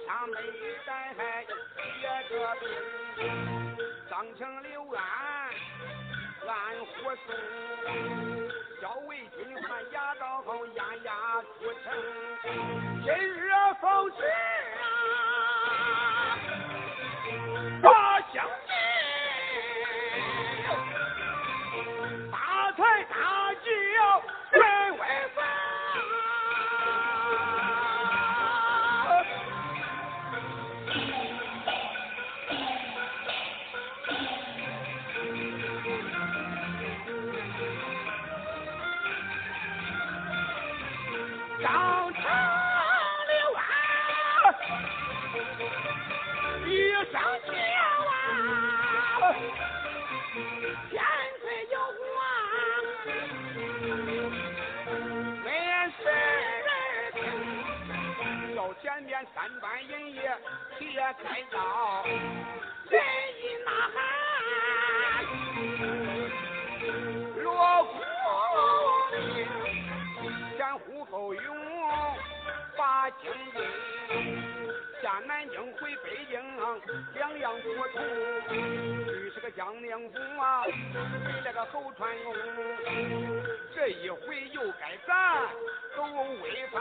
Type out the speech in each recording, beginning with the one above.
上没带接着兵，张成刘安安火送，校尉军还押到后押押出城，今日奉旨三班人也且开刀，人一呐喊，两样不同。tuy 是个江宁府啊，为了个侯传勇，这一回又该咱走威风。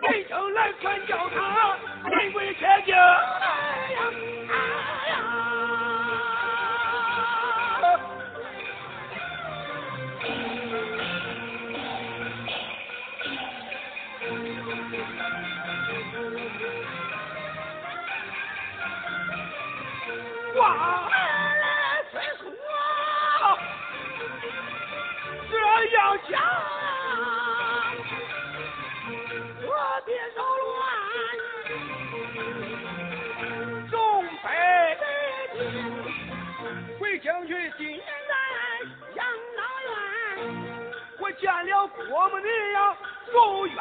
北京来传叫他人归铁京，哎呀哎了郭母你呀，受冤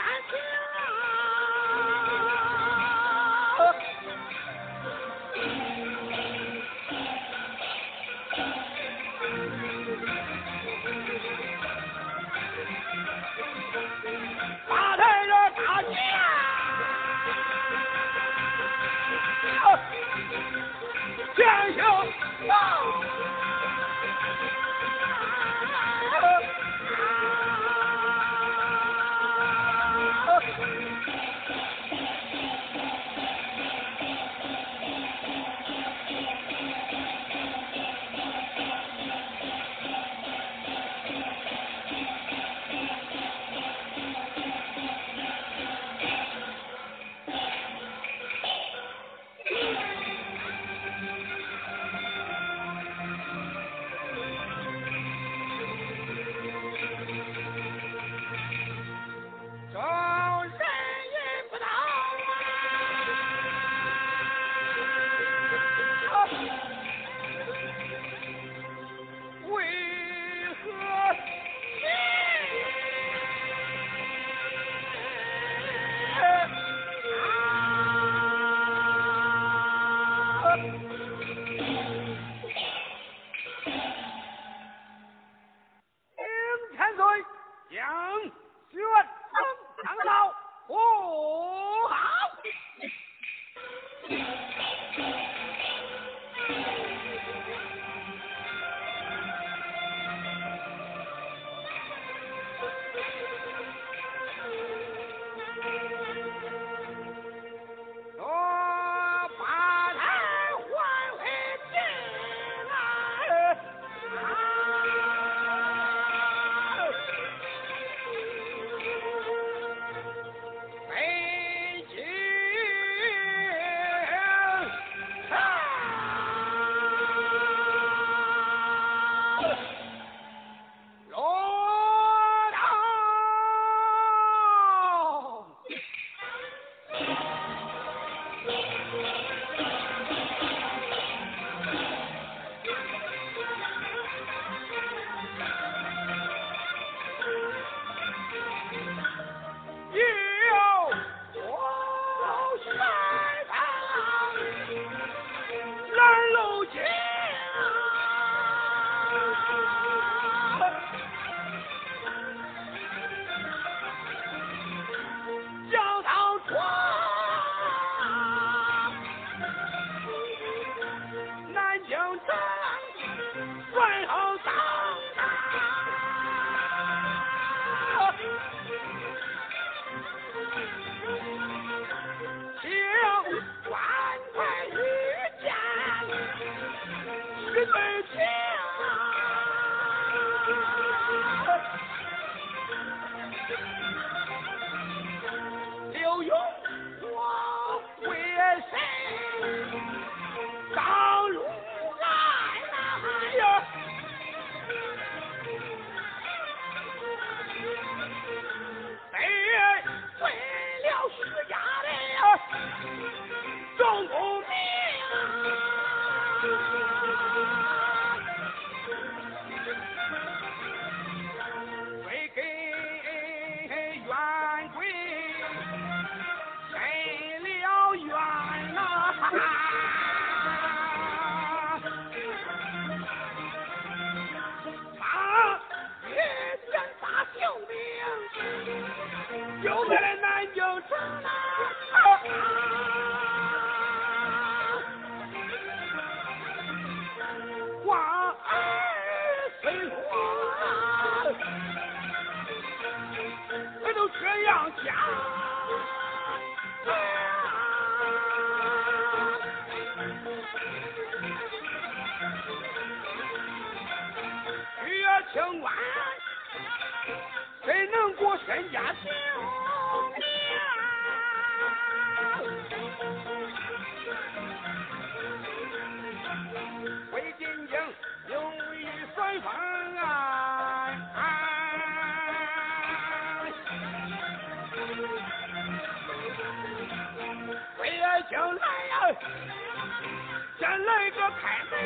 先来个开门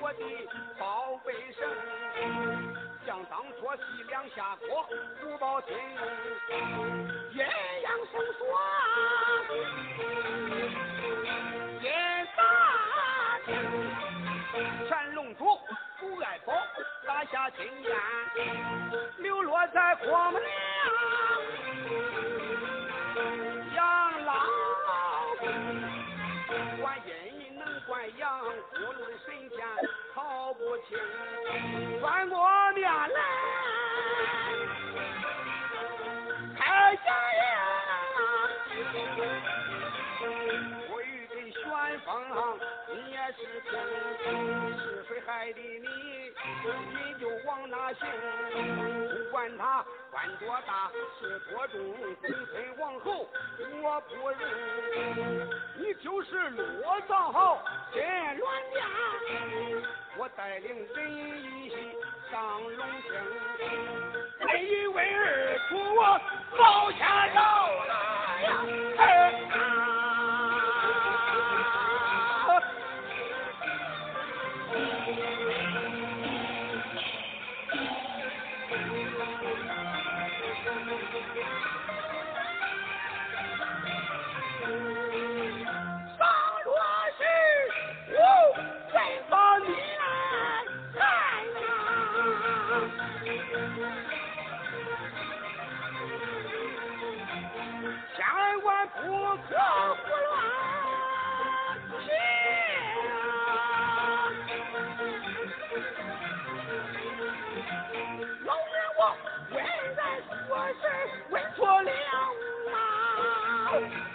我的宝贝身。想当初西凉下国胡宝清，鸳鸯双双也大清，乾龙主不爱宝打下金山，流落在国门梁。他行不管他官多大事多重公孙王后我不认。你就是落葬好这乱家我带领人一起上龙庭再一为二哭我抱下楼我是问错了吗？